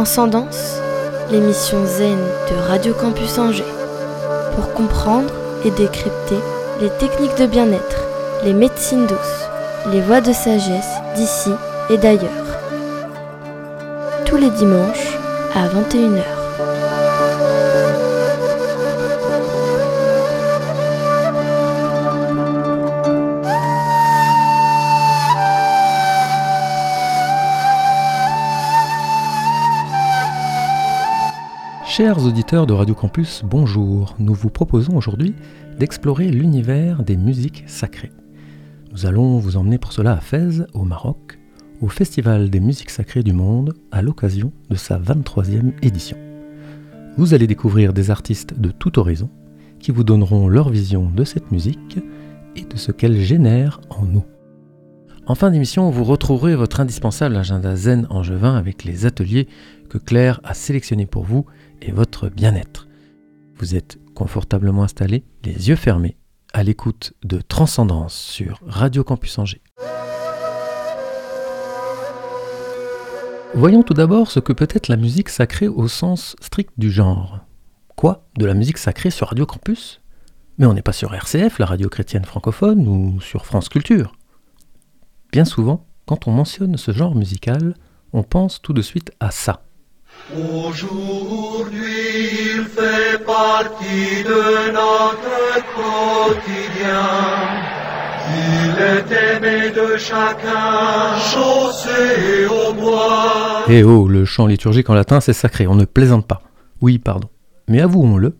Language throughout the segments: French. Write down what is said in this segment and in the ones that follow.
Transcendance, l'émission zen de Radio Campus Angers. Pour comprendre et décrypter les techniques de bien-être, les médecines douces, les voies de sagesse d'ici et d'ailleurs. Tous les dimanches à 21h. Chers auditeurs de Radio Campus, bonjour. Nous vous proposons aujourd'hui d'explorer l'univers des musiques sacrées. Nous allons vous emmener pour cela à Fès, au Maroc, au Festival des musiques sacrées du monde, à l'occasion de sa 23e édition. Vous allez découvrir des artistes de tout horizon qui vous donneront leur vision de cette musique et de ce qu'elle génère en nous. En fin d'émission, vous retrouverez votre indispensable agenda zen angevin avec les ateliers que Claire a sélectionnés pour vous et votre bien-être. Vous êtes confortablement installé, les yeux fermés, à l'écoute de Transcendance sur Radio Campus Angers. Voyons tout d'abord ce que peut être la musique sacrée au sens strict du genre. Quoi De la musique sacrée sur Radio Campus? Mais on n'est pas sur RCF, la radio chrétienne francophone, ou sur France Culture. Bien souvent, quand on mentionne ce genre musical, on pense tout de suite à ça. Aujourd'hui, il fait partie de notre quotidien. Il est aimé de chacun, chaussé au bois. Eh oh, le chant liturgique en latin, c'est sacré, on ne plaisante pas. Oui, pardon. Mais avouons-le,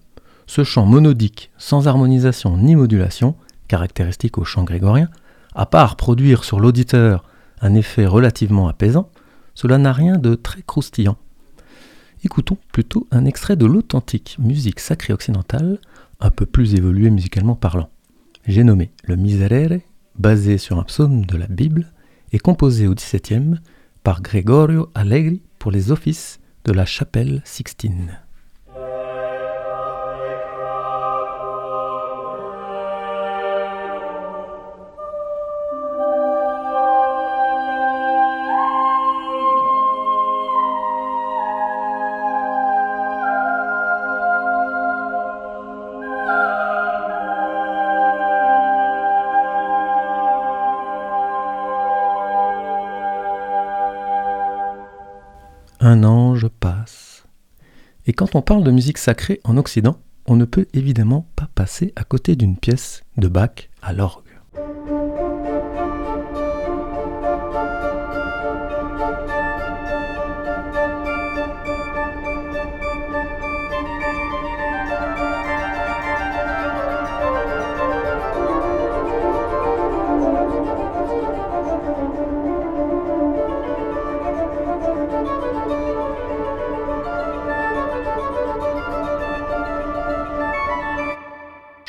ce chant monodique, sans harmonisation ni modulation, caractéristique au chant grégorien, à part produire sur l'auditeur un effet relativement apaisant, cela n'a rien de très croustillant. Écoutons plutôt un extrait de l'authentique musique sacrée occidentale, un peu plus évoluée musicalement parlant. J'ai nommé le Miserere, basé sur un psaume de la Bible, et composé au XVIIe par Gregorio Allegri pour les offices de la chapelle Sixtine. Quand on parle de musique sacrée en Occident, on ne peut évidemment pas passer à côté d'une pièce de Bach à l'orgue.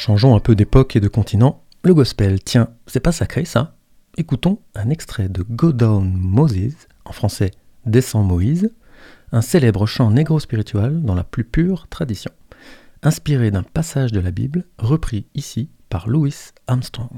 Changeons un peu d'époque et de continent. Le gospel, tiens, c'est pas sacré ça Écoutons un extrait de Go Down Moses, en français Descends Moïse, un célèbre chant négro-spirituel dans la plus pure tradition, inspiré d'un passage de la Bible repris ici par Louis Armstrong.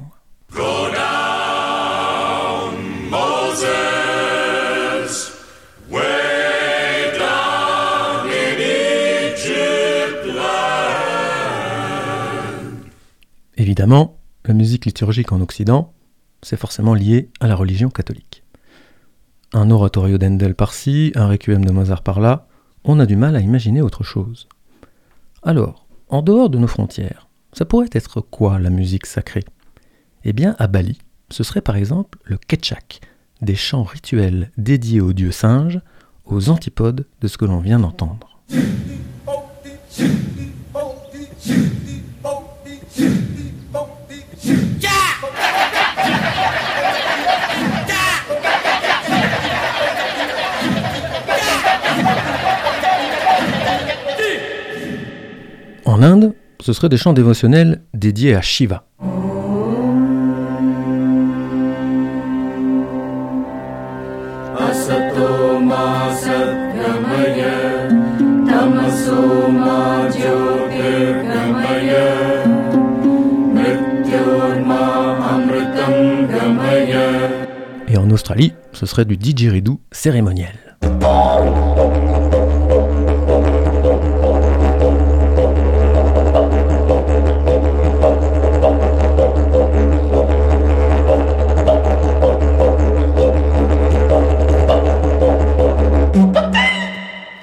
Évidemment, la musique liturgique en Occident, c'est forcément lié à la religion catholique. Un oratorio d'Endel par-ci, un requiem de Mozart par-là, on a du mal à imaginer autre chose. Alors, en dehors de nos frontières, ça pourrait être quoi la musique sacrée Eh bien, à Bali, ce serait par exemple le ketchak, des chants rituels dédiés aux dieux singes, aux antipodes de ce que l'on vient d'entendre. En Inde, ce seraient des chants dévotionnels dédiés à Shiva. Australie, ce serait du didgeridoo cérémoniel.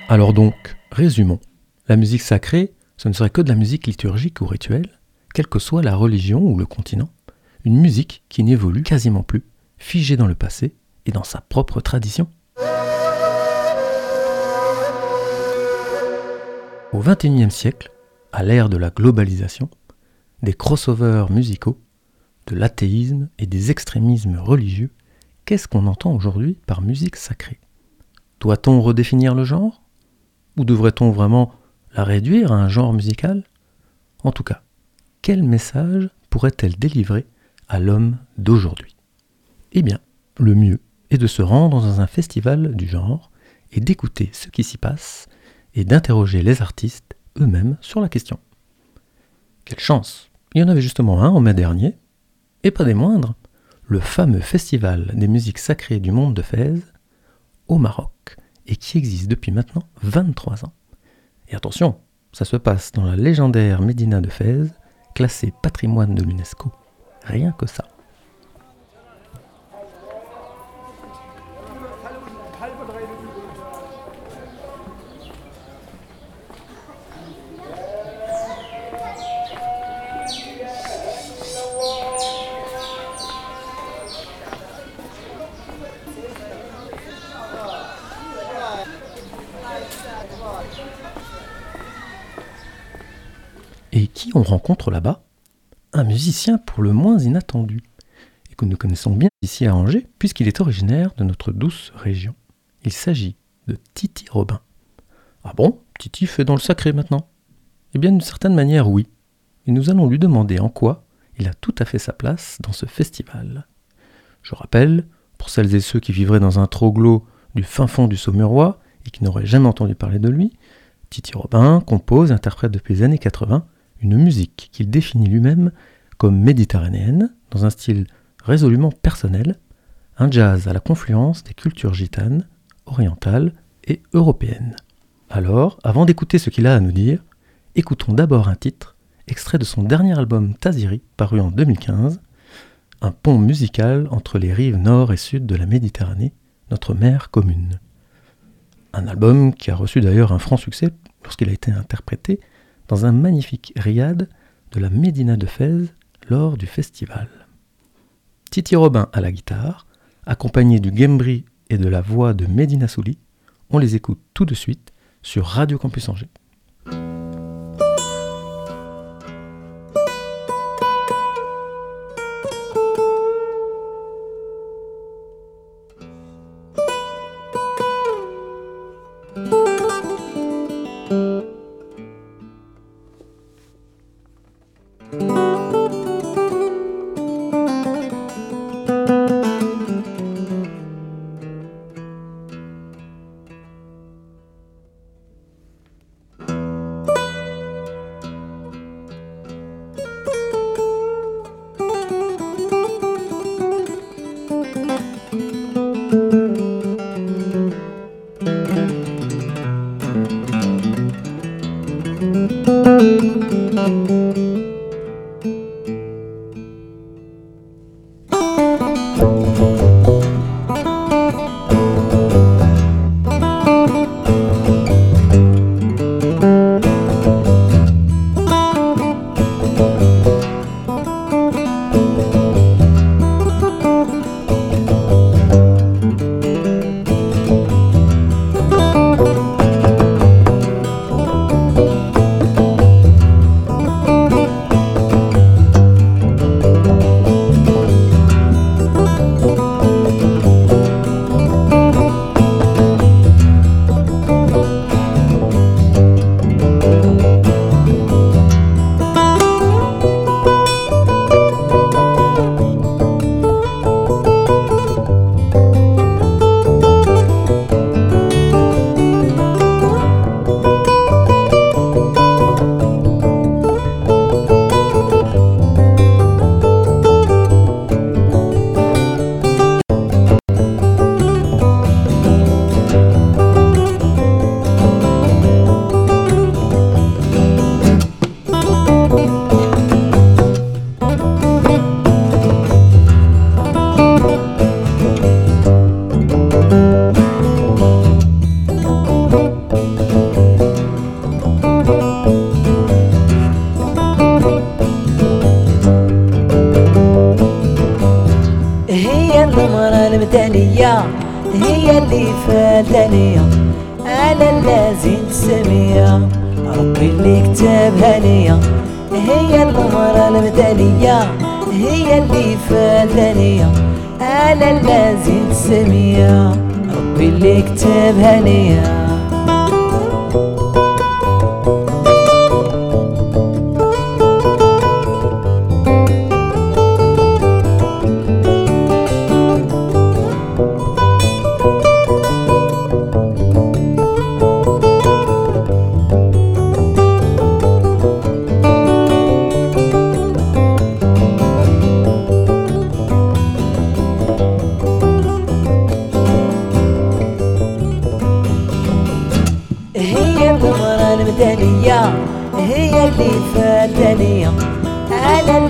Alors donc, résumons. La musique sacrée, ce ne serait que de la musique liturgique ou rituelle, quelle que soit la religion ou le continent, une musique qui n'évolue quasiment plus, figée dans le passé et dans sa propre tradition. Au XXIe siècle, à l'ère de la globalisation, des crossovers musicaux, de l'athéisme et des extrémismes religieux, qu'est-ce qu'on entend aujourd'hui par musique sacrée? Doit-on redéfinir le genre? Ou devrait-on vraiment la réduire à un genre musical? En tout cas, quel message pourrait-elle délivrer à l'homme d'aujourd'hui? Eh bien, le mieux est de se rendre dans un festival du genre et d'écouter ce qui s'y passe et d'interroger les artistes eux-mêmes sur la question. Quelle chance Il y en avait justement un en mai dernier, et pas des moindres, le fameux festival des musiques sacrées du monde de Fès, au Maroc, et qui existe depuis maintenant 23 ans. Et attention, ça se passe dans la légendaire Médina de Fès, classée patrimoine de l'UNESCO. Rien que ça. Rencontre là-bas Un musicien pour le moins inattendu, et que nous connaissons bien ici à Angers, puisqu'il est originaire de notre douce région. Il s'agit de Titi Robin. Ah bon? Titi fait dans le sacré maintenant? Eh bien, d'une certaine manière, oui. Et nous allons lui demander en quoi il a tout à fait sa place dans ce festival. Je rappelle, pour celles et ceux qui vivraient dans un troglo du fin fond du Saumurois et qui n'auraient jamais entendu parler de lui, Titi Robin compose interprète depuis les années 80 une musique qu'il définit lui-même comme méditerranéenne, dans un style résolument personnel, un jazz à la confluence des cultures gitanes, orientales et européennes. Alors, avant d'écouter ce qu'il a à nous dire, écoutons d'abord un titre, extrait de son dernier album Taziri, paru en 2015, un pont musical entre les rives nord et sud de la Méditerranée, notre mer commune. Un album qui a reçu d'ailleurs un franc succès lorsqu'il a été interprété dans un magnifique riad de la Médina de Fès lors du festival. Titi Robin à la guitare, accompagné du gembri et de la voix de Medina Souli, on les écoute tout de suite sur Radio Campus Angers. على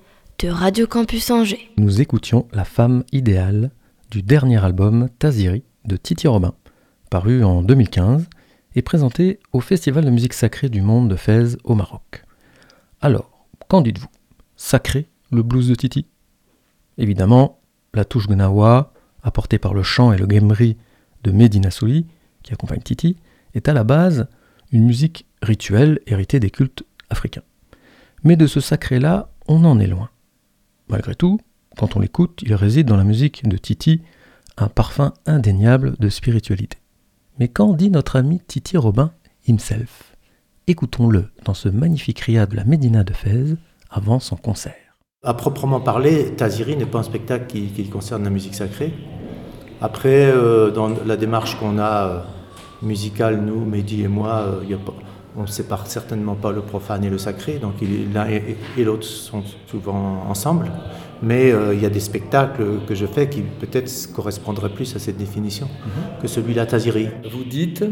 Radio Campus Angers. Nous écoutions La femme idéale du dernier album Taziri de Titi Robin, paru en 2015 et présenté au Festival de musique sacrée du monde de Fès au Maroc. Alors, qu'en dites-vous? Sacré le blues de Titi? Évidemment, la touche gnawa, apportée par le chant et le gamery de Medina Souli, qui accompagne Titi, est à la base une musique rituelle héritée des cultes africains. Mais de ce sacré-là, on en est loin. Malgré tout, quand on l'écoute, il réside dans la musique de Titi un parfum indéniable de spiritualité. Mais qu'en dit notre ami Titi Robin himself? Écoutons-le dans ce magnifique riad de la Médina de Fès avant son concert. À proprement parler, Taziri n'est pas un spectacle qui, concerne la musique sacrée. Après, euh, dans la démarche qu'on a euh, musicale, nous, Mehdi et moi, euh, y a pas- on ne sépare certainement pas le profane et le sacré, donc l'un et, et l'autre sont souvent ensemble. Mais euh, il y a des spectacles que je fais qui peut-être correspondraient plus à cette définition que celui-là, Taziri. Vous dites,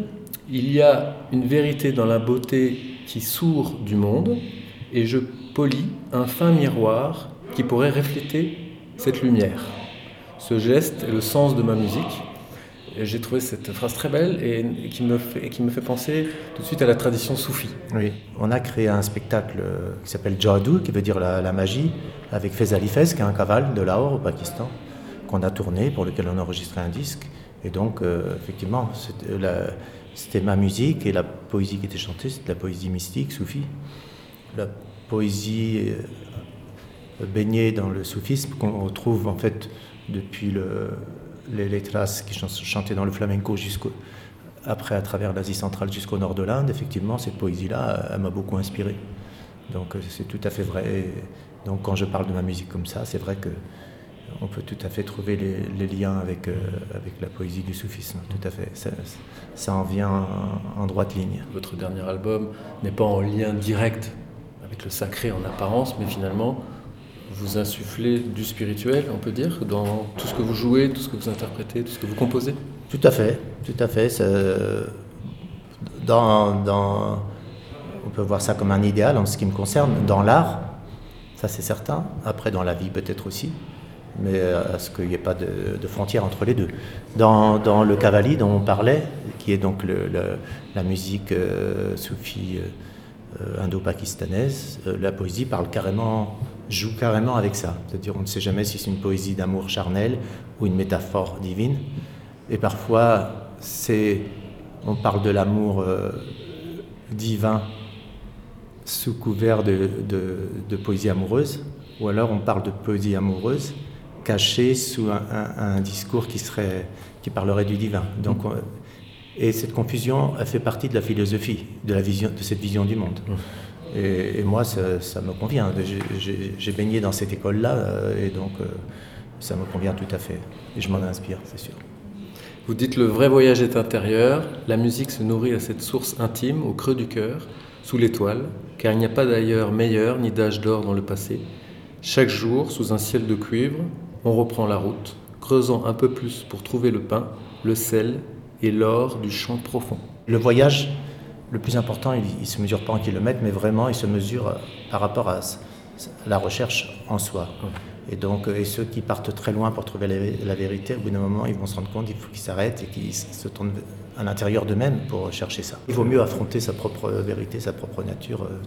il y a une vérité dans la beauté qui sourd du monde, et je polis un fin miroir qui pourrait refléter cette lumière. Ce geste est le sens de ma musique. J'ai trouvé cette phrase très belle et, qui me fait, penser tout de suite à la tradition soufie. Oui, on a créé un spectacle euh, qui s'appelle Jadou, qui veut dire la, magie, avec Fez Ali Fez, qui est un cavale de Lahore au Pakistan, qu'on a tourné, pour lequel on a enregistré un disque. Et donc, euh, effectivement, c'était la- c'était ma musique et la poésie qui était chantée, c'était la poésie mystique, soufie. La poésie euh, baignée dans le soufisme qu'on retrouve en fait depuis le- les, traces qui chan- chantaient dans le flamenco jusqu'au après à travers l'Asie centrale jusqu'au nord de l'Inde, effectivement, cette poésie-là, elle m'a beaucoup inspiré. Donc euh, c'est tout à fait vrai. Et donc quand je parle de ma musique comme ça, c'est vrai que on peut tout à fait trouver les, liens avec, euh, avec la poésie du soufisme. Tout à fait. Ça, en vient en, en droite ligne. Votre dernier album n'est pas en lien direct avec le sacré en apparence, mais finalement, vous insufflez du spirituel, on peut dire, dans tout ce que vous jouez, tout ce que vous interprétez, tout ce que vous composez? Tout à fait, tout à fait. Ça- Dans, on peut voir ça comme un idéal en ce qui me concerne. Dans l'art, ça c'est certain. Après, dans la vie peut-être aussi. Mais euh, à ce qu'il n'y ait pas de, frontière entre les deux? Dans, le Kavali dont on parlait, qui est donc la musique euh, soufie euh, euh, indo-pakistanaise, euh, la poésie parle carrément, joue carrément avec ça. C'est-à-dire on ne sait jamais si c'est une poésie d'amour charnel ou une métaphore divine. Et parfois, c'est, on parle de l'amour euh, divin sous couvert de, de- de poésie amoureuse, ou alors on parle de poésie amoureuse cachée sous un, un- un discours qui, serait, qui parlerait du divin. Donc, on- et cette confusion, elle fait partie de la philosophie, de, la vision, de cette vision du monde. Et, et moi, ça, ça me convient. J'ai baigné dans cette école-là, euh, et donc euh, ça me convient tout à fait. Et je m'en inspire, c'est sûr. Vous dites le vrai voyage est intérieur, la musique se nourrit à cette source intime, au creux du cœur, sous l'étoile, car il n'y a pas d'ailleurs meilleur ni d'âge d'or dans le passé. Chaque jour, sous un ciel de cuivre, on reprend la route, creusant un peu plus pour trouver le pain, le sel et l'or du champ profond. Le voyage, le plus important, il ne se mesure pas en kilomètres, mais vraiment, il se mesure euh, par rapport à la recherche en soi. Et donc, euh, et ceux qui partent très loin pour trouver la, la vérité, au bout d'un moment, ils vont se rendre compte qu'il faut qu'ils s'arrêtent et qu'ils se tournent à l'intérieur d'eux-mêmes pour chercher ça. Il vaut mieux affronter sa propre vérité, sa propre nature euh,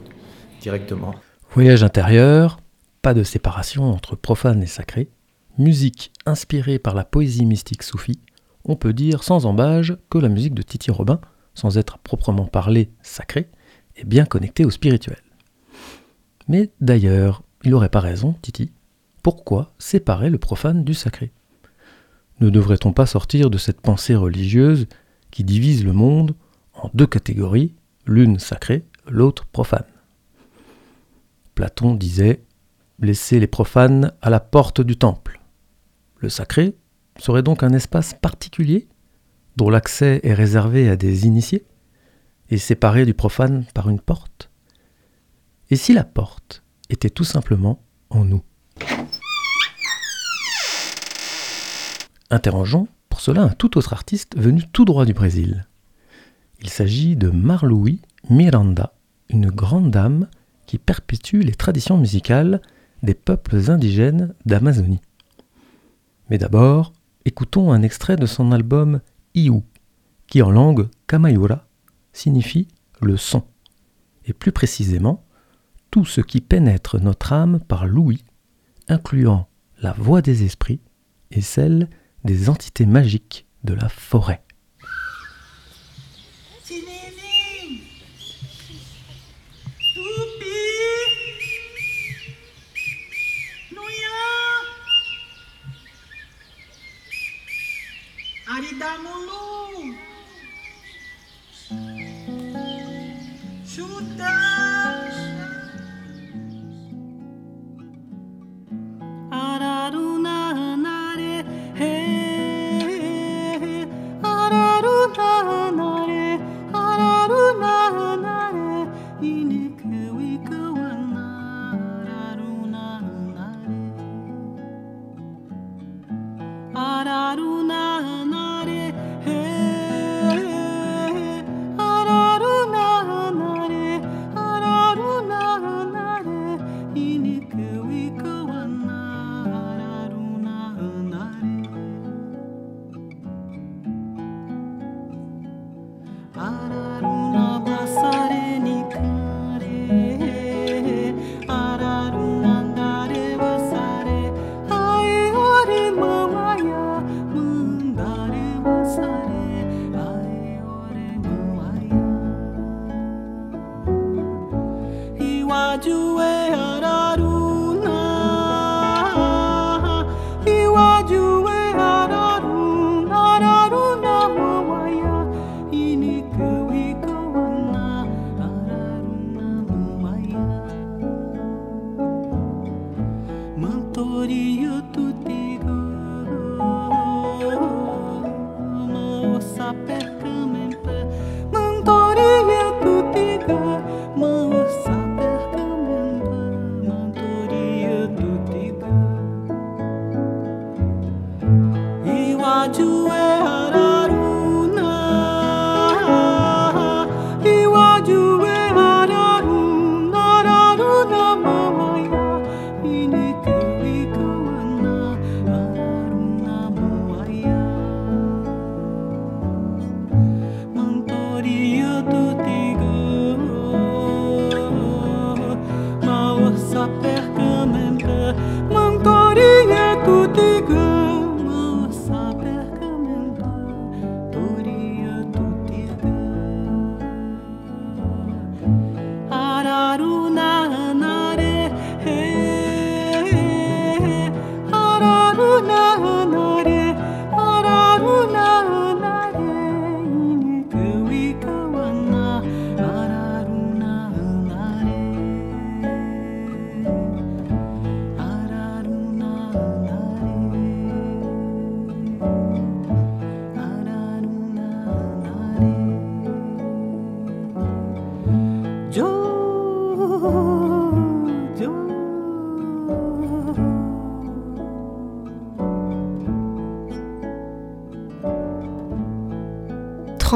directement. Voyage intérieur, pas de séparation entre profane et sacré, musique inspirée par la poésie mystique soufie, on peut dire sans embâge que la musique de Titi Robin, sans être proprement parlée sacrée, est bien connectée au spirituel. Mais d'ailleurs, il n'aurait pas raison, Titi. Pourquoi séparer le profane du sacré? Ne devrait-on pas sortir de cette pensée religieuse qui divise le monde en deux catégories, l'une sacrée, l'autre profane? Platon disait Laissez les profanes à la porte du temple. Le sacré serait donc un espace particulier dont l'accès est réservé à des initiés et séparé du profane par une porte Et si la porte était tout simplement en nous? Interrogeons pour cela un tout autre artiste venu tout droit du Brésil. Il s'agit de Marlouis Miranda, une grande dame qui perpétue les traditions musicales des peuples indigènes d'Amazonie. Mais d'abord, écoutons un extrait de son album Iu, qui en langue kamayura signifie le son, et plus précisément tout ce qui pénètre notre âme par l'ouïe, incluant la voix des esprits et celle des entités magiques de la forêt.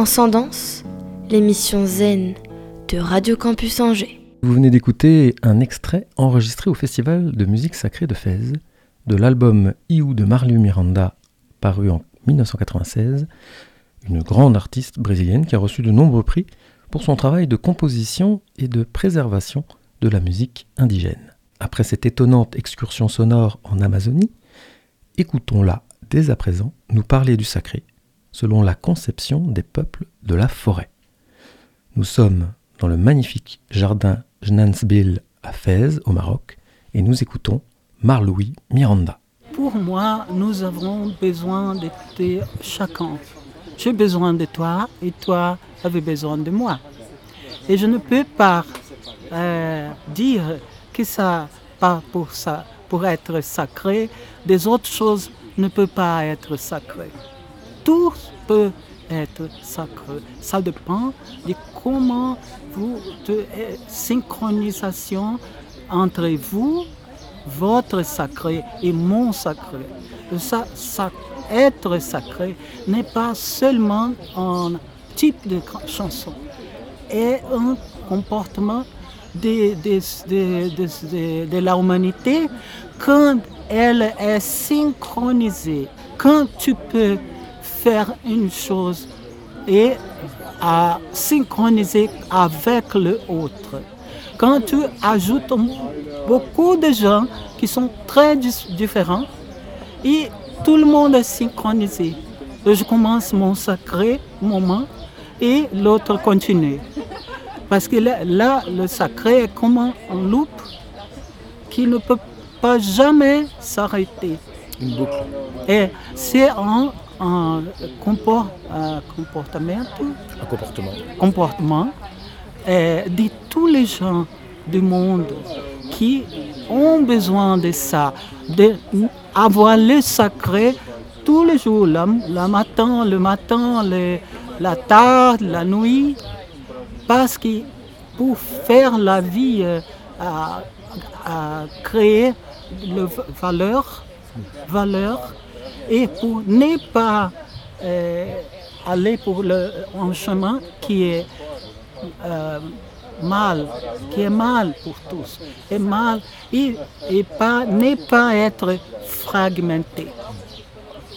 Transcendance, l'émission Zen de Radio Campus Angers. Vous venez d'écouter un extrait enregistré au Festival de musique sacrée de Fès, de l'album Iou de Marlu Miranda, paru en 1996, une grande artiste brésilienne qui a reçu de nombreux prix pour son travail de composition et de préservation de la musique indigène. Après cette étonnante excursion sonore en Amazonie, écoutons-la dès à présent nous parler du sacré selon la conception des peuples de la forêt. Nous sommes dans le magnifique jardin Jnansbil à Fès, au Maroc, et nous écoutons Marlouis Miranda. Pour moi, nous avons besoin de chacun. J'ai besoin de toi et toi avez besoin de moi. Et je ne peux pas euh, dire que ça, pas ça, pour être sacré, des autres choses ne peuvent pas être sacrées. Tout peut être sacré. Ça dépend de comment vous, de euh, synchronisation entre vous, votre sacré et mon sacré. Ça, être sacré n'est pas seulement un type de chanson, et un comportement de- de- de la humanité quand elle est synchronisée, quand tu peux faire une chose et à synchroniser avec le autre. Quand tu ajoutes beaucoup de gens qui sont très différents et tout le monde est synchronisé. Je commence mon sacré moment et l'autre continue. Parce que là, là, le sacré est comme un loupe qui ne peut pas jamais s'arrêter. Une boucle. Et c'est un, un compor- un comportement, Un comportement. comportement. Euh, de tous les gens du monde qui ont besoin de ça, d'avoir le sacré tous les jours, le, matin, le matin, le- la tard, la nuit, parce que pour faire la vie, euh, à, à créer le valeur, valeur, et pour ne pas euh, aller pour le, un chemin qui est euh, mal, qui est mal pour tous, et mal, et, pas, ne pas être fragmenté.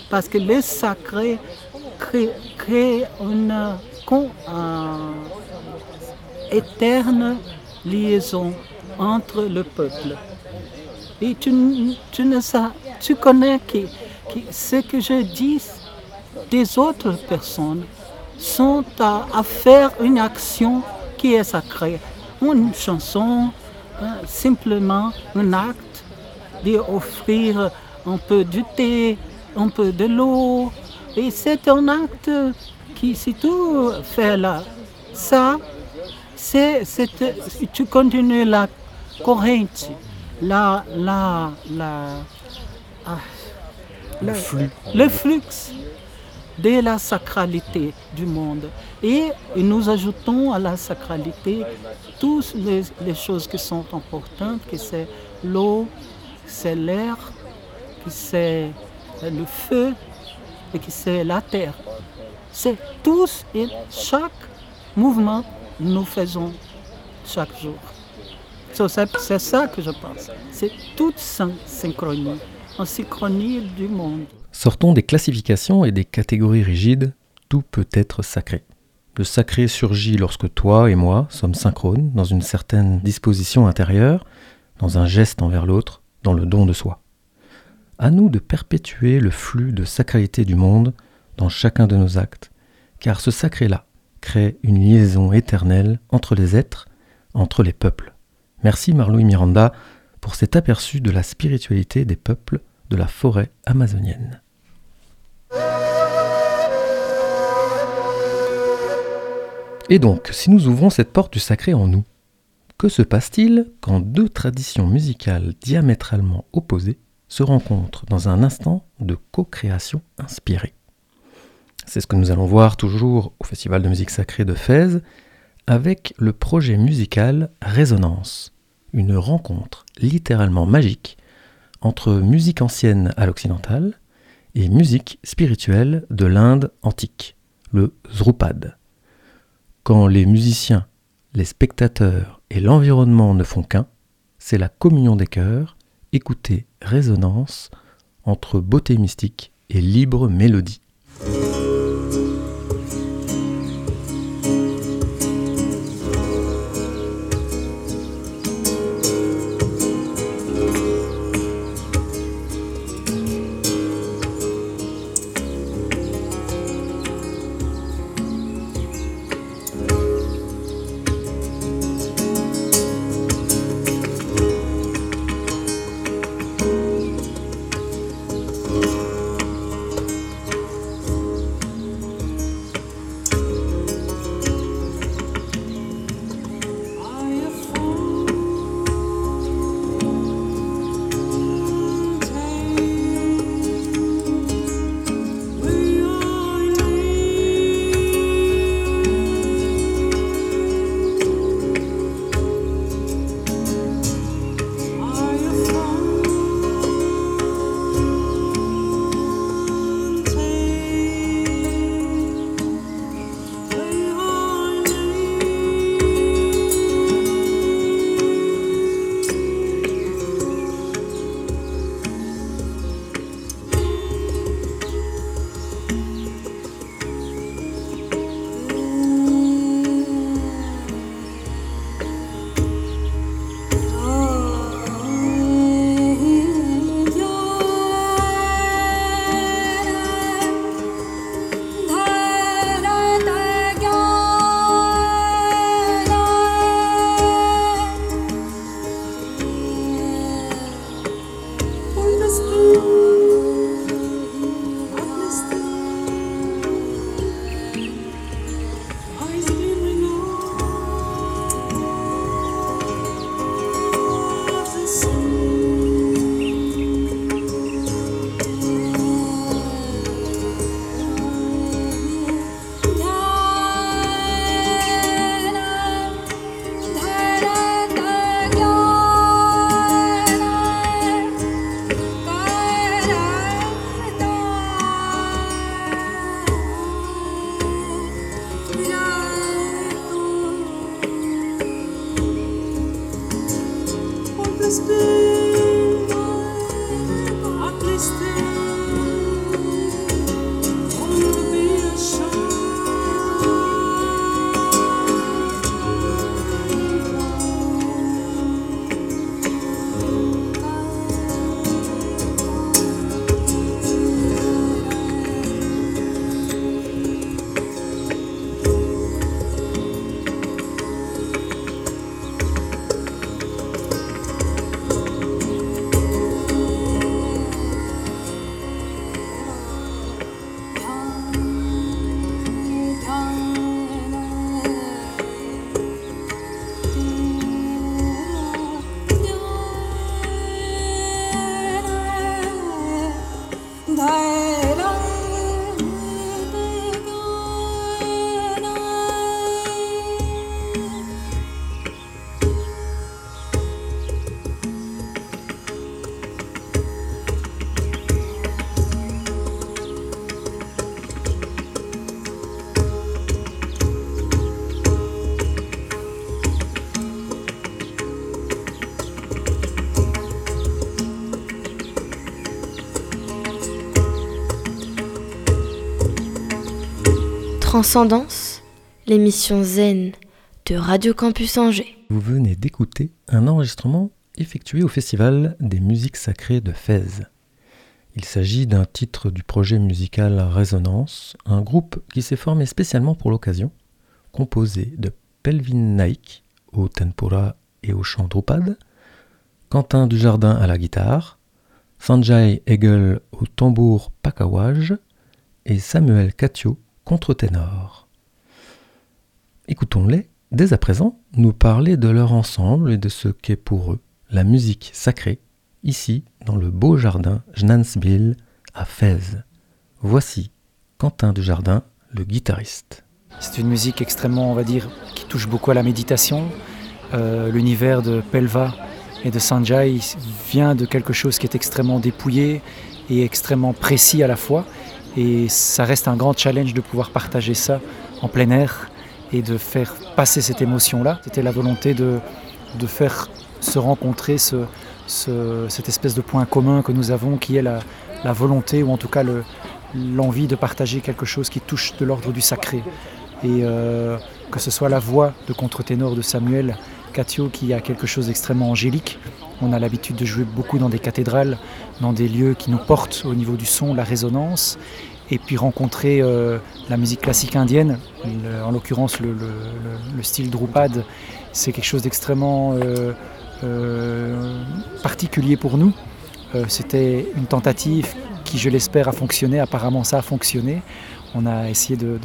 Parce que le sacré crée, une éterne liaison entre le peuple. Et tu, tu ne tu connais que ce que je dis des autres personnes sont à, faire une action qui est sacrée. Une chanson, hein, simplement un acte d'offrir un peu du thé, un peu de l'eau. Et c'est un acte qui, si tu fais là, ça, c'est- tu continues la corrente, la, la, la, ah, le flux, le flux de la sacralité du monde. Et nous ajoutons à la sacralité toutes les, les choses qui sont importantes, que c'est l'eau, c'est l'air, que c'est le feu et que c'est la terre. C'est tous et chaque mouvement nous faisons chaque jour. C'est ça que je pense. C'est toute syn- synchronie, Sortons des classifications et des catégories rigides, tout peut être sacré. Le sacré surgit lorsque toi et moi sommes synchrones dans une certaine disposition intérieure, dans un geste envers l'autre, dans le don de soi. À nous de perpétuer le flux de sacralité du monde dans chacun de nos actes, car ce sacré-là crée une liaison éternelle entre les êtres, entre les peuples. Merci Marlouis Miranda pour cet aperçu de la spiritualité des peuples de la forêt amazonienne. Et donc, si nous ouvrons cette porte du sacré en nous, que se passe-t-il quand deux traditions musicales diamétralement opposées se rencontrent dans un instant de co-création inspirée? C'est ce que nous allons voir toujours au Festival de musique sacrée de Fès avec le projet musical Résonance, une rencontre littéralement magique entre musique ancienne à l'occidental et musique spirituelle de l'Inde antique, le Zrupad. Quand les musiciens, les spectateurs et l'environnement ne font qu'un, c'est la communion des cœurs, écoutez résonance entre beauté mystique et libre mélodie. No. Transcendance, l'émission zen de Radio Campus Angers. Vous venez d'écouter un enregistrement effectué au Festival des musiques sacrées de Fès. Il s'agit d'un titre du projet musical Résonance, un groupe qui s'est formé spécialement pour l'occasion, composé de Pelvin Naik au tempura et au chant Drupad, Quentin Dujardin à la guitare, Sanjay Hegel au tambour pakawaj et Samuel Catio contre-ténor. Écoutons-les dès à présent nous parler de leur ensemble et de ce qu'est pour eux la musique sacrée, ici dans le beau jardin Jnansbil à Fès. Voici Quentin Dujardin, le guitariste. C'est une musique extrêmement, on va dire, qui touche beaucoup à la méditation. Euh, L'univers de Pelva et de Sanjay vient de quelque chose qui est extrêmement dépouillé et extrêmement précis à la fois. Et ça reste un grand challenge de pouvoir partager ça en plein air et de faire passer cette émotion-là. C'était la volonté de, faire se rencontrer ce, ce- cette espèce de point commun que nous avons qui est la, volonté ou en tout cas le- l'envie de partager quelque chose qui touche de l'ordre du sacré. Et euh, que ce soit la voix de contre-ténor de Samuel Catio qui a quelque chose d'extrêmement angélique. On a l'habitude de jouer beaucoup dans des cathédrales, dans des lieux qui nous portent au niveau du son, la résonance. Et puis rencontrer euh, la musique classique indienne, en l'occurrence le, le- le- le style Drupad, c'est quelque chose d'extrêmement euh, euh, particulier pour nous. C'était une tentative qui, je l'espère, a fonctionné. Apparemment, ça a fonctionné. On a essayé de-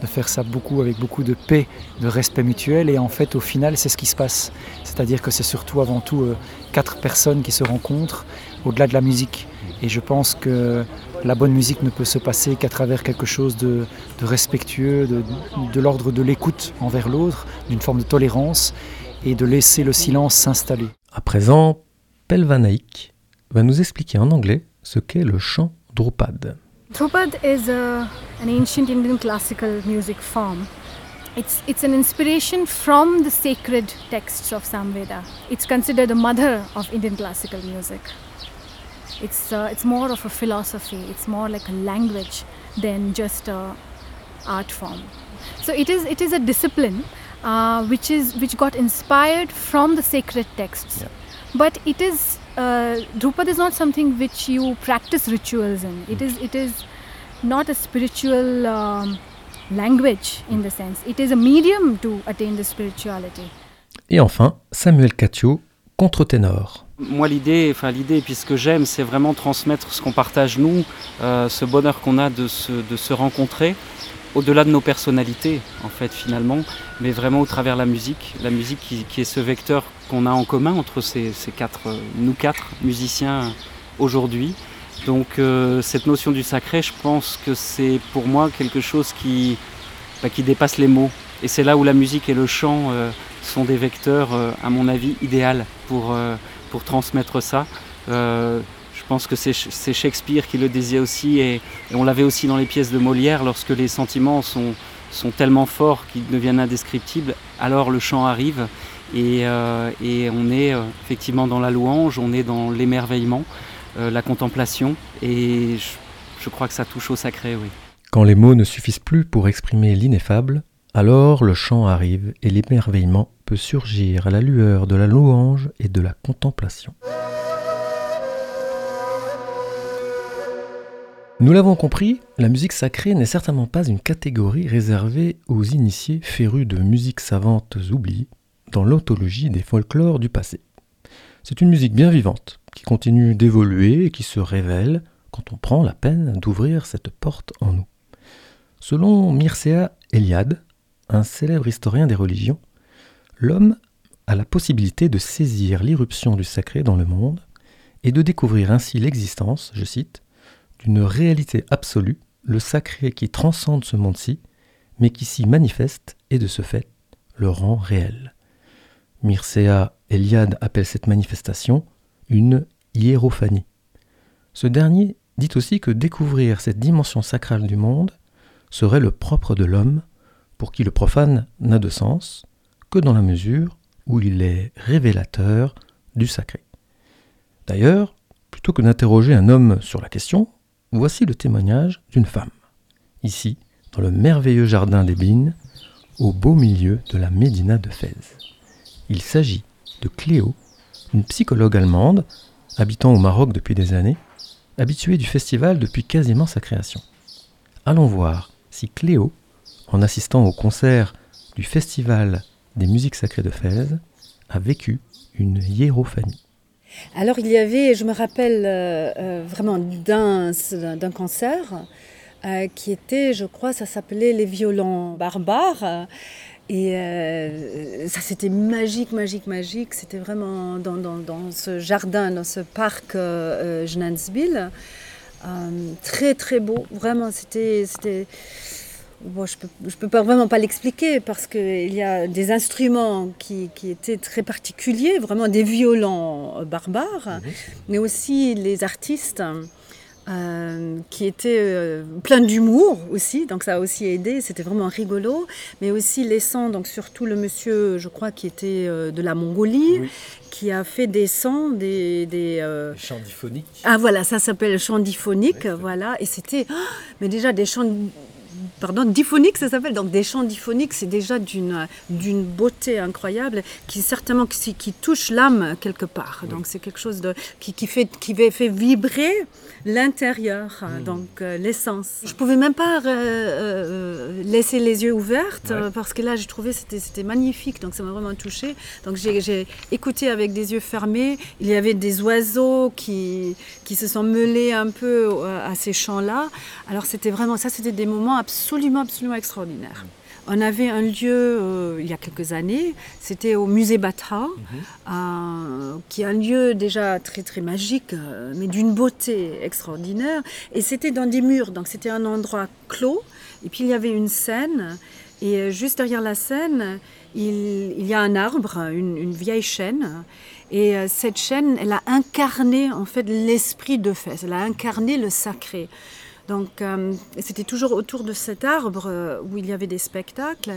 de faire ça beaucoup avec beaucoup de paix, de respect mutuel. Et en fait, au final, c'est ce qui se passe. C'est-à-dire que c'est surtout avant tout euh, quatre personnes qui se rencontrent au-delà de la musique. Et je pense que la bonne musique ne peut se passer qu'à travers quelque chose de, respectueux, de, de l'ordre de l'écoute envers l'autre, d'une forme de tolérance et de laisser le silence s'installer. À présent, Pelvanaïk va nous expliquer en anglais ce qu'est le chant Drupad. Dhrupad is a, an ancient Indian classical music form. It's, it's an inspiration from the sacred texts of Samveda. It's considered the mother of Indian classical music. It's, uh, it's more of a philosophy, it's more like a language than just a art form. So it is, it is a discipline uh, which, is, which got inspired from the sacred texts. But it is, uh, Drupad is not something which you practice rituals in. It is, it is not a spiritual um, language in the sense. It is a medium to attain the spirituality. Et enfin, Samuel Catio, contre-ténor. Moi, l'idée, enfin l'idée, puis ce que j'aime, c'est vraiment transmettre ce qu'on partage nous, euh, ce bonheur qu'on a de se, de se rencontrer, au-delà de nos personnalités, en fait, finalement, mais vraiment au travers de la musique, la musique qui, est ce vecteur qu'on a en commun entre ces, quatre, euh, nous quatre musiciens aujourd'hui. Donc, euh, cette notion du sacré, je pense que c'est pour moi quelque chose qui, bah, dépasse les mots. Et c'est là où la musique et le chant euh, sont des vecteurs, à mon avis, euh, pour transmettre ça. Je pense que c'est Shakespeare qui le disait aussi, et, et on l'avait aussi dans les pièces de Molière, lorsque les sentiments sont, sont tellement forts qu'ils deviennent indescriptibles, alors le chant arrive, et, euh, et on est euh, effectivement dans la louange, on est dans l'émerveillement, euh, la contemplation, et je, je crois que ça touche au sacré, oui. Quand les mots ne suffisent plus pour exprimer l'ineffable, alors le chant arrive et l'émerveillement peut surgir à la lueur de la louange et de la contemplation. Nous l'avons compris, la musique sacrée n'est certainement pas une catégorie réservée aux initiés férus de musiques savantes oubliées dans l'anthologie des folklores du passé. C'est une musique bien vivante, qui continue d'évoluer et qui se révèle quand on prend la peine d'ouvrir cette porte en nous. Selon Mircea Eliade, un célèbre historien des religions, l'homme a la possibilité de saisir l'irruption du sacré dans le monde et de découvrir ainsi l'existence, je cite, d'une réalité absolue, le sacré qui transcende ce monde-ci, mais qui s'y manifeste et de ce fait le rend réel. Mircea Eliade appelle cette manifestation une hiérophanie. Ce dernier dit aussi que découvrir cette dimension sacrale du monde serait le propre de l'homme, pour qui le profane n'a de sens que dans la mesure où il est révélateur du sacré. D'ailleurs, plutôt que d'interroger un homme sur la question, voici le témoignage d'une femme, ici, dans le merveilleux jardin d'Ébline, au beau milieu de la Médina de Fès. Il s'agit de Cléo, une psychologue allemande, habitant au Maroc depuis des années, habituée du festival depuis quasiment sa création. Allons voir si Cléo, en assistant au concert du Festival des musiques sacrées de Fès, a vécu une hiérophanie. Alors il y avait, je me rappelle euh, euh, vraiment d'un d'un concert euh, qui était, je crois, ça s'appelait Les Violons Barbares. Et euh, ça c'était magique, magique, magique. C'était vraiment dans, ce jardin, dans ce parc euh, très très beau, vraiment c'était Bon, je peux, je peux pas vraiment pas l'expliquer parce qu'il y a des instruments qui, qui, étaient très particuliers, vraiment des violons barbares, mmh. mais aussi les artistes euh, qui était euh, plein d'humour aussi, donc ça a aussi aidé, c'était vraiment rigolo, mais aussi les sons, donc surtout le monsieur, je crois, qui était euh, de la Mongolie, Oui. qui a fait des sons, des... des euh, ah voilà, ça s'appelle chant diphonique, voilà, et c'était, oh, mais déjà des chants, pardon, diphoniques ça s'appelle, donc des chants diphoniques, c'est déjà d'une d'une beauté incroyable, qui certainement qui, qui touche l'âme quelque part, donc c'est quelque chose de, qui, qui fait, qui fait vibrer l'intérieur, hein, donc euh, l'essence. Je pouvais même pas euh, euh, laisser les yeux ouverts, Ouais. euh, parce que là, j'ai trouvé c'était c'était magnifique, donc ça m'a vraiment touchée. Donc j'ai j'ai écouté avec des yeux fermés. Il y avait des oiseaux qui, qui se sont mêlés un peu euh, à ces chants-là. Alors c'était vraiment ça, c'était des moments absolument, absolument extraordinaires. On avait un lieu euh, il y a quelques années, c'était au musée Batra, euh, qui est un lieu déjà très très magique, euh, mais d'une beauté extraordinaire. Et c'était dans des murs, donc c'était un endroit clos. Et puis il y avait une scène, et juste derrière la scène, il, il y a un arbre, une, une vieille chêne. Et euh, cette chêne, elle a incarné en fait l'esprit de Fès, elle a incarné le sacré. Donc euh, c'était toujours autour de cet arbre euh, où il y avait des spectacles.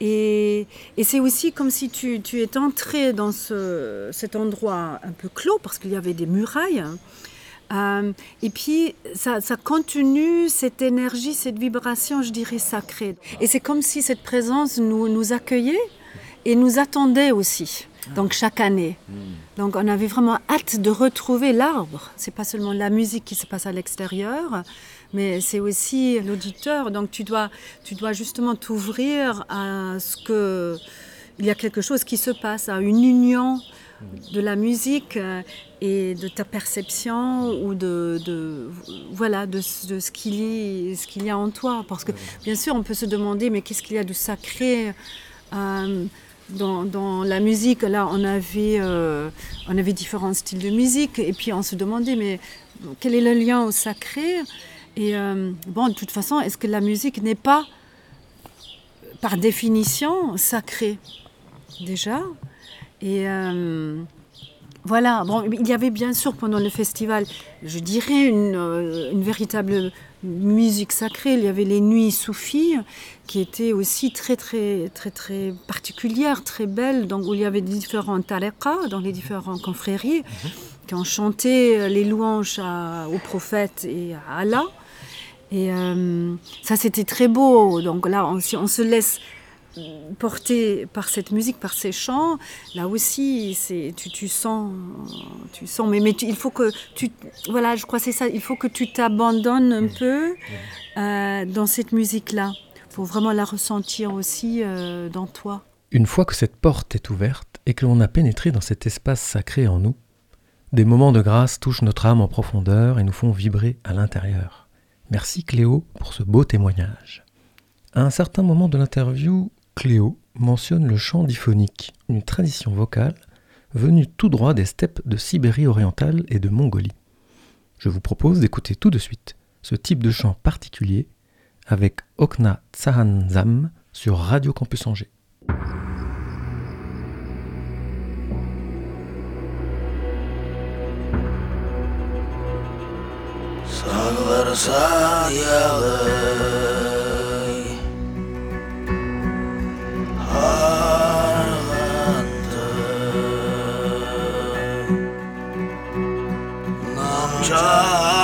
Et, et c'est aussi comme si tu, tu es entré dans ce, cet endroit un peu clos parce qu'il y avait des murailles. Euh, et puis, ça, ça continue cette énergie, cette vibration, je dirais, sacrée. Et c'est comme si cette présence nous, nous accueillait et nous attendait aussi. Donc, chaque année. Donc, on avait vraiment hâte de retrouver l'arbre. C'est pas seulement la musique qui se passe à l'extérieur, mais c'est aussi l'auditeur. Donc, tu dois, tu dois justement t'ouvrir à ce que. Il y a quelque chose qui se passe, à une union de la musique euh, et de ta perception ou de, de voilà de, ce- de ce qu'il y, ce qu'il y a en toi parce que bien sûr on peut se demander mais qu'est-ce qu'il y a de sacré euh, dans, dans la musique? Là on avait euh, on avait différents styles de musique et puis on se demandait mais quel est le lien au sacré? Et euh, bon de toute façon est-ce que la musique n'est pas par définition sacrée? Déjà. Et euh, voilà, bon, il y avait bien sûr pendant le festival, je dirais, une, euh, une véritable musique sacrée. Il y avait les nuits soufis qui étaient aussi très, très, très, très particulières, très belles, donc où il y avait différents tariqas dans les différentes confréries qui ont chanté les louanges à- au prophète et à Allah. Et euh, ça, c'était très beau. Donc là, on, si on se laisse porté par cette musique, par ces chants, là aussi, c'est tu, tu sens, tu sens, mais, mais tu- il faut que tu, voilà, je crois c'est ça, il faut que tu t'abandonnes un peu euh, dans cette musique-là, pour vraiment la ressentir aussi euh, dans toi. Une fois que cette porte est ouverte et que l'on a pénétré dans cet espace sacré en nous, des moments de grâce touchent notre âme en profondeur et nous font vibrer à l'intérieur. Merci Cléo pour ce beau témoignage. À un certain moment de l'interview, Cléo mentionne le chant diphonique, une tradition vocale venue tout droit des steppes de Sibérie orientale et de Mongolie. Je vous propose d'écouter tout de suite ce type de chant particulier avec Okna Tsahanzam sur Radio Campus Angers. Dağları sayalım Harlandım Namca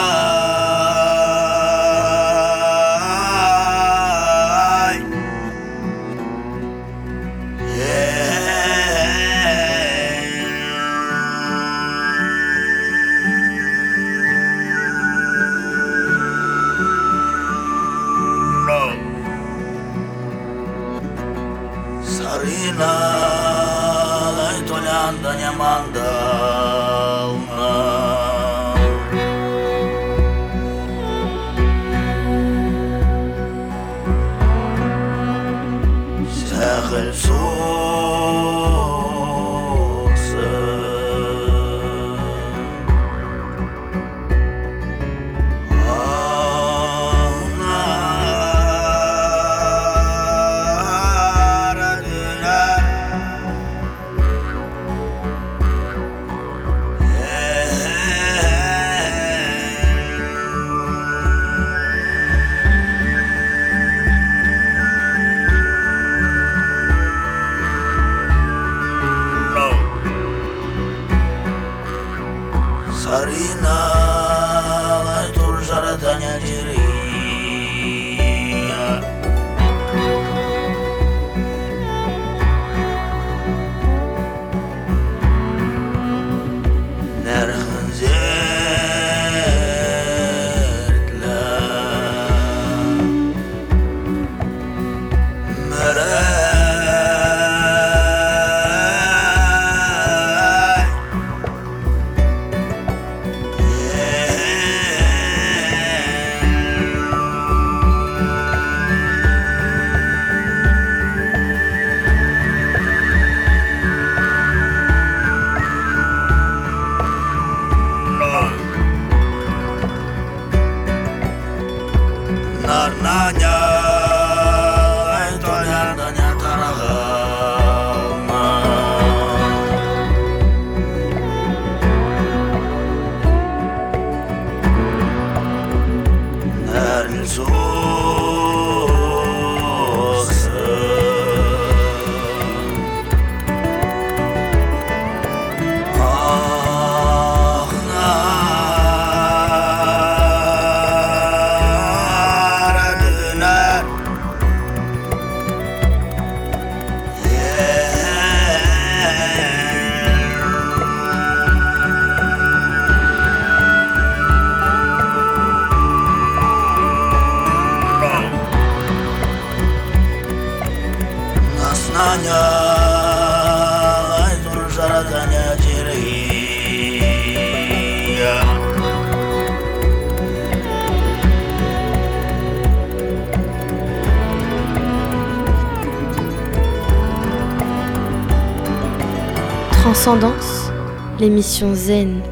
l'émission zen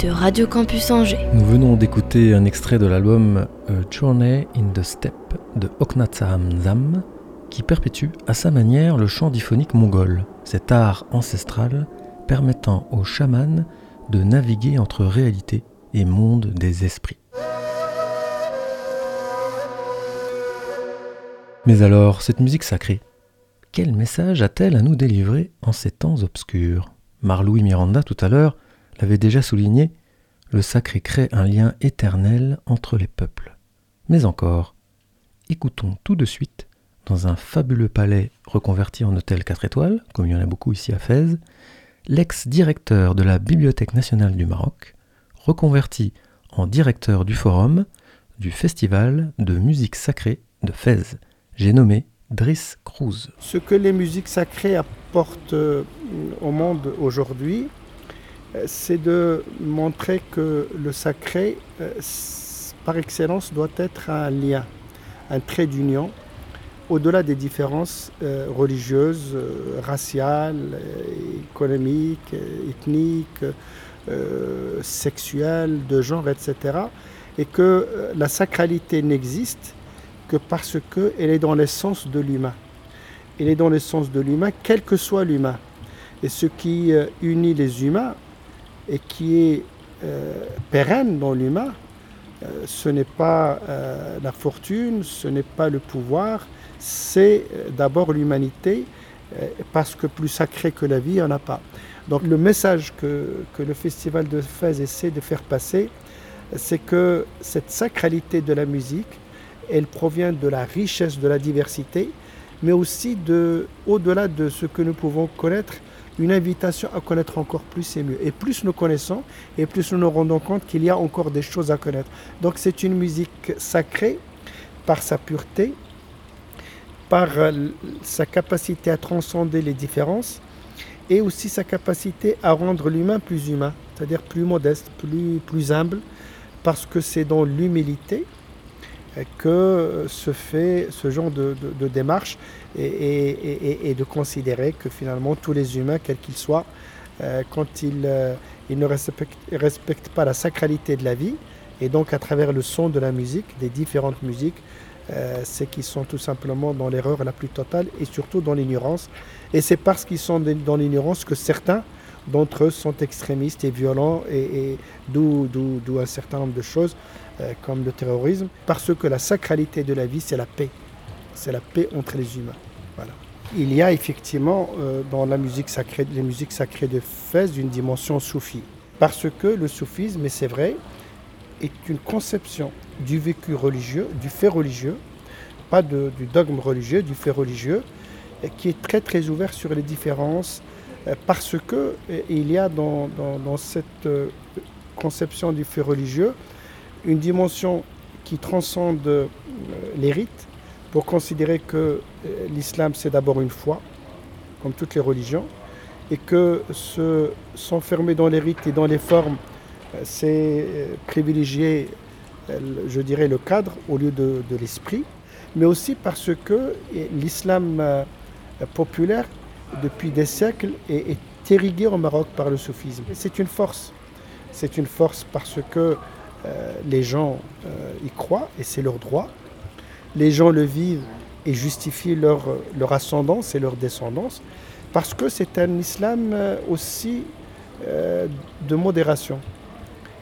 de Radio Campus Angers. Nous venons d'écouter un extrait de l'album A Journey in the Steppe de Oknatsam Zam, qui perpétue à sa manière le chant diphonique mongol, cet art ancestral permettant aux chamans de naviguer entre réalité et monde des esprits. Mais alors, cette musique sacrée, quel message a-t-elle à nous délivrer en ces temps obscurs? Marlouis Miranda tout à l'heure l'avait déjà souligné, le sacré crée un lien éternel entre les peuples. Mais encore, écoutons tout de suite, dans un fabuleux palais reconverti en hôtel 4 étoiles, comme il y en a beaucoup ici à Fès, l'ex-directeur de la Bibliothèque nationale du Maroc, reconverti en directeur du forum du Festival de musique sacrée de Fès. J'ai nommé Cruz. Ce que les musiques sacrées apportent euh, au monde aujourd'hui, euh, c'est de montrer que le sacré, euh, par excellence, doit être un lien, un trait d'union, au-delà des différences religieuses, raciales, économiques, ethniques, sexuelles, de genre, etc. Et que la sacralité n'existe que parce qu'elle est dans l'essence de l'humain. Elle est dans l'essence de l'humain, quel que soit l'humain. Et ce qui euh, unit les humains et qui est euh, pérenne dans l'humain, euh, ce n'est pas la fortune, ce n'est pas le pouvoir, c'est d'abord l'humanité, parce que plus sacré que la vie, il n'y en a pas. Donc le message que, que le Festival de Fès essaie de faire passer, c'est que cette sacralité de la musique, elle provient de la richesse de la diversité, mais aussi de, au-delà de ce que nous pouvons connaître, une invitation à connaître encore plus et mieux. Et plus nous connaissons, et plus nous nous rendons compte qu'il y a encore des choses à connaître. Donc c'est une musique sacrée par sa pureté, par euh, sa capacité à transcender les différences, et aussi sa capacité à rendre l'humain plus humain, c'est-à-dire plus modeste, plus, plus humble, parce que c'est dans l'humilité que se fait ce genre de, démarche et, de considérer que finalement tous les humains, quels qu'ils soient, euh, quand ils, euh, ne respectent, pas la sacralité de la vie, et donc à travers le son de la musique, des différentes musiques, euh, c'est qu'ils sont tout simplement dans l'erreur la plus totale et surtout dans l'ignorance. Et c'est parce qu'ils sont dans l'ignorance que certains d'entre eux sont extrémistes et violents, et, d'où un certain nombre de choses euh, comme le terrorisme, parce que la sacralité de la vie, c'est la paix. C'est la paix entre les humains. Voilà. Il y a effectivement euh, dans la musique sacrée, les musiques sacrées de Fès une dimension soufie. Parce que le soufisme, et c'est vrai, est une conception du vécu religieux, du fait religieux, pas de- du dogme religieux, du fait religieux, qui est très très ouvert sur les différences, euh, parce que il y a dans, dans- cette conception du fait religieux une dimension qui transcende euh, les rites, pour considérer que euh, l'islam c'est d'abord une foi, comme toutes les religions, et que se s'enfermer dans les rites et dans les formes, euh, c'est privilégier, je dirais, le cadre au lieu de, l'esprit, mais aussi parce que l'islam populaire, depuis des siècles, est, est irrigué au Maroc par le soufisme. C'est une force. C'est une force parce que euh, les gens euh, y croient et c'est leur droit. Les gens le vivent et justifient leur, leur ascendance et leur descendance parce que c'est un islam euh, aussi de modération.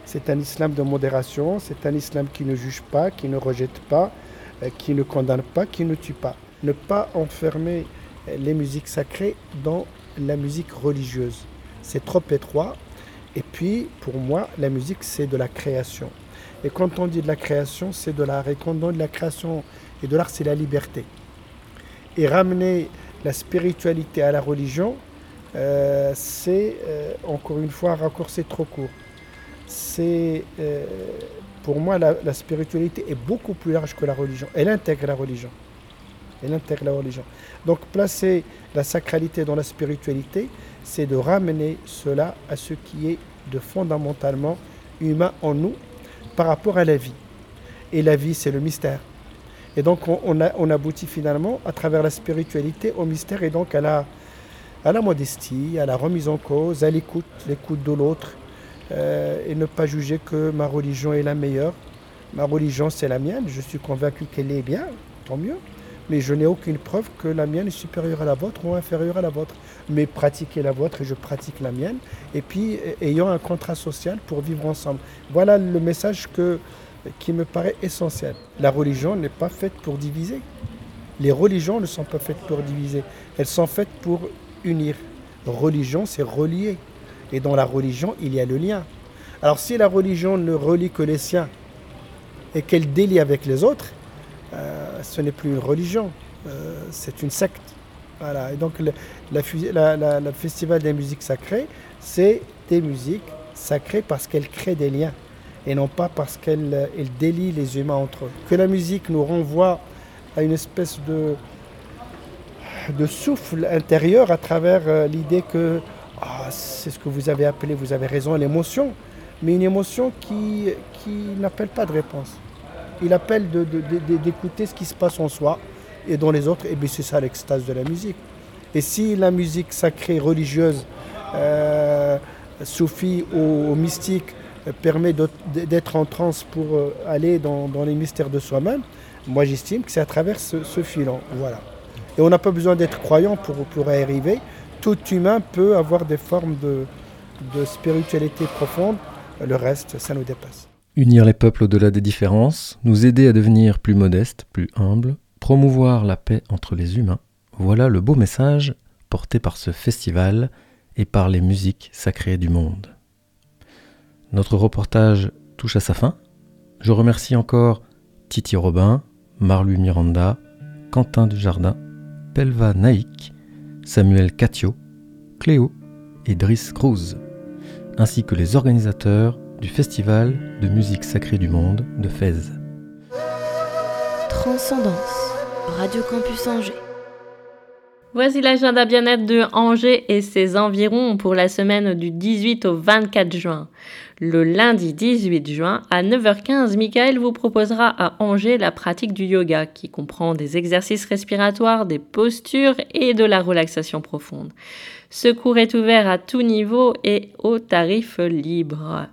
C'est un islam de modération, c'est un islam qui ne juge pas, qui ne rejette pas, qui ne condamne pas, qui ne tue pas. Ne pas enfermer les musiques sacrées dans la musique religieuse. C'est trop étroit. Et puis, pour moi, la musique, c'est de la création. Et quand on dit de la création, c'est de l'art. Et quand on dit de la création et de l'art, c'est la liberté. Et ramener la spiritualité à la religion, euh, c'est euh, encore une fois un raccourci trop court. C'est euh, pour moi la, la spiritualité est beaucoup plus large que la religion. Elle intègre la religion. Elle intègre la religion. Donc placer la sacralité dans la spiritualité, c'est de ramener cela à ce qui est de fondamentalement humain en nous par rapport à la vie. Et la vie, c'est le mystère. Et donc on, aboutit finalement à travers la spiritualité au mystère et donc à la, à la modestie, à la remise en cause, à l'écoute, l'écoute de l'autre, euh, et ne pas juger que ma religion est la meilleure. Ma religion, c'est la mienne, je suis convaincu qu'elle est bien, tant mieux, mais je n'ai aucune preuve que la mienne est supérieure à la vôtre ou inférieure à la vôtre. Mais pratiquez la vôtre et je pratique la mienne, et puis ayons un contrat social pour vivre ensemble. Voilà le message que, qui me paraît essentiel. La religion n'est pas faite pour diviser. Les religions ne sont pas faites pour diviser, elles sont faites pour unir. Religion, c'est relier. Et dans la religion, il y a le lien. Alors si la religion ne relie que les siens et qu'elle délie avec les autres, euh, ce n'est plus une religion, euh, c'est une secte. Et donc le, festival des musiques sacrées, c'est des musiques sacrées parce qu'elles créent des liens et non pas parce qu'elles euh, délient les humains entre eux. Que la musique nous renvoie à une espèce de, souffle intérieur à travers l'idée que ah, c'est ce que vous avez appelé, vous avez raison, l'émotion, mais une émotion qui n'appelle pas de réponse. Il appelle d'écouter ce qui se passe en soi et dans les autres, et bien c'est ça l'extase de la musique. Et si la musique sacrée, religieuse, euh, soufie ou, mystique euh, permet d'être en transe pour euh, aller dans, les mystères de soi-même, moi j'estime que c'est à travers ce, filon. Voilà. Et on n'a pas besoin d'être croyant pour, y arriver. Tout humain peut avoir des formes de spiritualité profonde. Le reste, ça nous dépasse. Unir les peuples au-delà des différences, nous aider à devenir plus modestes, plus humbles, promouvoir la paix entre les humains, voilà le beau message porté par ce festival et par les musiques sacrées du monde. Notre reportage touche à sa fin. Je remercie encore Titi Robin, Marlu Miranda, Quentin Dujardin, Pelva Naïk, Samuel Catio, Cléo et Driss Cruz, ainsi que les organisateurs du Festival de musique sacrée du monde de Fès. Transcendance, Radio Campus Angers. Voici l'agenda bien-être de Angers et ses environs pour la semaine du 18 au 24 juin. Le lundi 18 juin à 9h15, Michael vous proposera à Angers la pratique du yoga qui comprend des exercices respiratoires, des postures et de la relaxation profonde. Ce cours est ouvert à tout niveau et au tarif libre.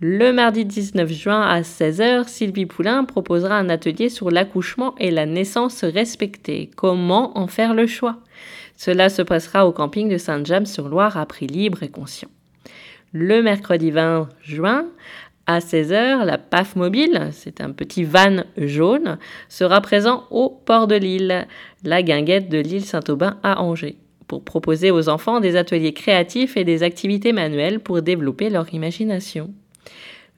Le mardi 19 juin à 16h, Sylvie Poulain proposera un atelier sur l'accouchement et la naissance respectée. Comment en faire le choix? Cela se passera au camping de Saint-James-sur-Loire à prix libre et conscient. Le mercredi 20 juin, à 16h, la PAF mobile, c'est un petit van jaune, sera présent au port de l'île, la guinguette de l'île Saint-Aubin à Angers. pour proposer aux enfants des ateliers créatifs et des activités manuelles pour développer leur imagination.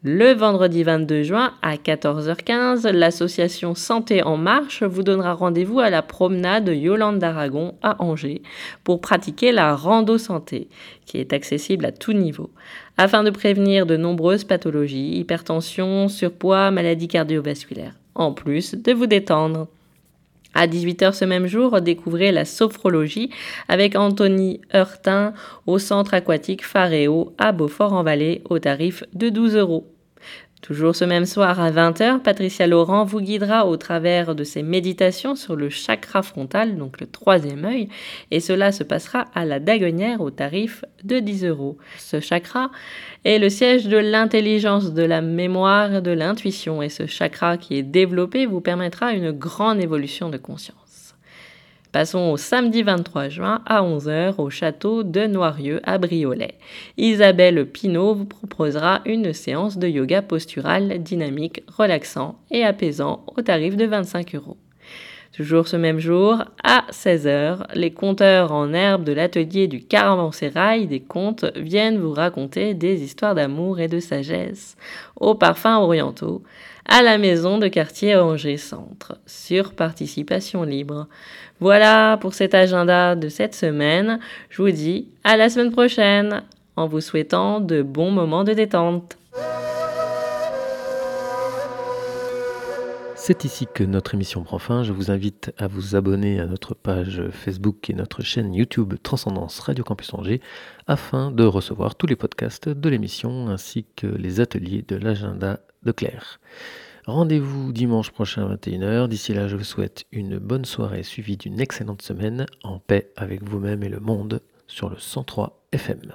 Le vendredi 22 juin à 14h15, l'association Santé en Marche vous donnera rendez-vous à la promenade Yolande d'Aragon à Angers pour pratiquer la rando santé, qui est accessible à tout niveau, afin de prévenir de nombreuses pathologies, hypertension, surpoids, maladies cardiovasculaires, en plus de vous détendre. À 18h ce même jour, découvrez la sophrologie avec Anthony Heurtin au centre aquatique Faréo à Beaufort-en-Vallée au tarif de 12 euros. Toujours ce même soir à 20h, Patricia Laurent vous guidera au travers de ses méditations sur le chakra frontal, donc le troisième œil, et cela se passera à la Daguenière au tarif de 10 euros. Ce chakra est le siège de l'intelligence, de la mémoire, de l'intuition, et ce chakra qui est développé vous permettra une grande évolution de conscience. Passons au samedi 23 juin à 11h au château de Noirieux à Briolet. Isabelle Pinault vous proposera une séance de yoga postural dynamique, relaxant et apaisant au tarif de 25 euros. Toujours ce même jour, à 16h, les conteurs en herbe de l'atelier du Caravansérail des contes viennent vous raconter des histoires d'amour et de sagesse aux parfums orientaux à la maison de quartier Angers Centre sur participation libre. Voilà pour cet agenda de cette semaine. Je vous dis à la semaine prochaine en vous souhaitant de bons moments de détente. C'est ici que notre émission prend fin. Je vous invite à vous abonner à notre page Facebook et notre chaîne YouTube Transcendance Radio Campus Angers afin de recevoir tous les podcasts de l'émission ainsi que les ateliers de l'agenda de Claire. Rendez-vous dimanche prochain à 21h. D'ici là, je vous souhaite une bonne soirée suivie d'une excellente semaine en paix avec vous-même et le monde sur le 103 FM.